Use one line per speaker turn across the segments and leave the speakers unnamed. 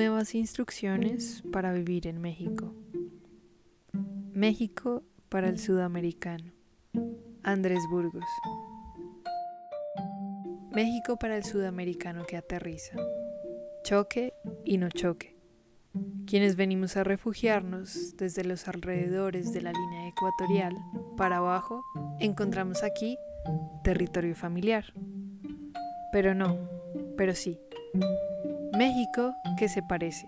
nuevas instrucciones para vivir en México. México para el sudamericano. Andrés Burgos. México para el sudamericano que aterriza. Choque y no choque. Quienes venimos a refugiarnos desde los alrededores de la línea ecuatorial para abajo, encontramos aquí territorio familiar. Pero no, pero sí. México que se parece.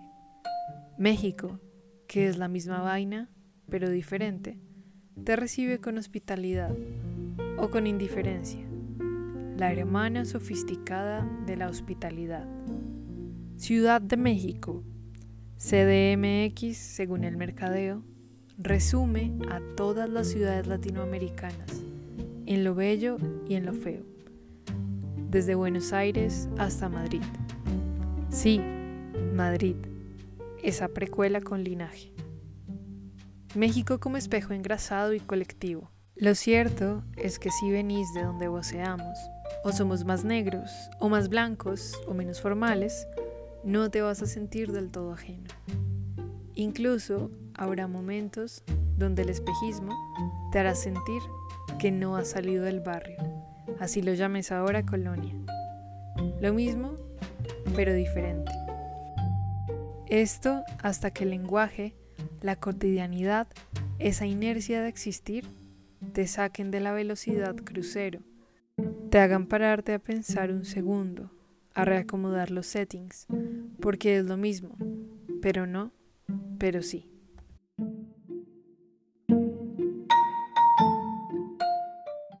México que es la misma vaina, pero diferente, te recibe con hospitalidad o con indiferencia. La hermana sofisticada de la hospitalidad. Ciudad de México, CDMX, según el mercadeo, resume a todas las ciudades latinoamericanas, en lo bello y en lo feo, desde Buenos Aires hasta Madrid. Sí, Madrid, esa precuela con linaje. México como espejo engrasado y colectivo. Lo cierto es que si venís de donde voceamos, o somos más negros, o más blancos, o menos formales, no te vas a sentir del todo ajeno. Incluso habrá momentos donde el espejismo te hará sentir que no has salido del barrio, así lo llames ahora colonia. Lo mismo pero diferente. Esto hasta que el lenguaje, la cotidianidad, esa inercia de existir, te saquen de la velocidad crucero, te hagan pararte a pensar un segundo, a reacomodar los settings, porque es lo mismo, pero no, pero sí.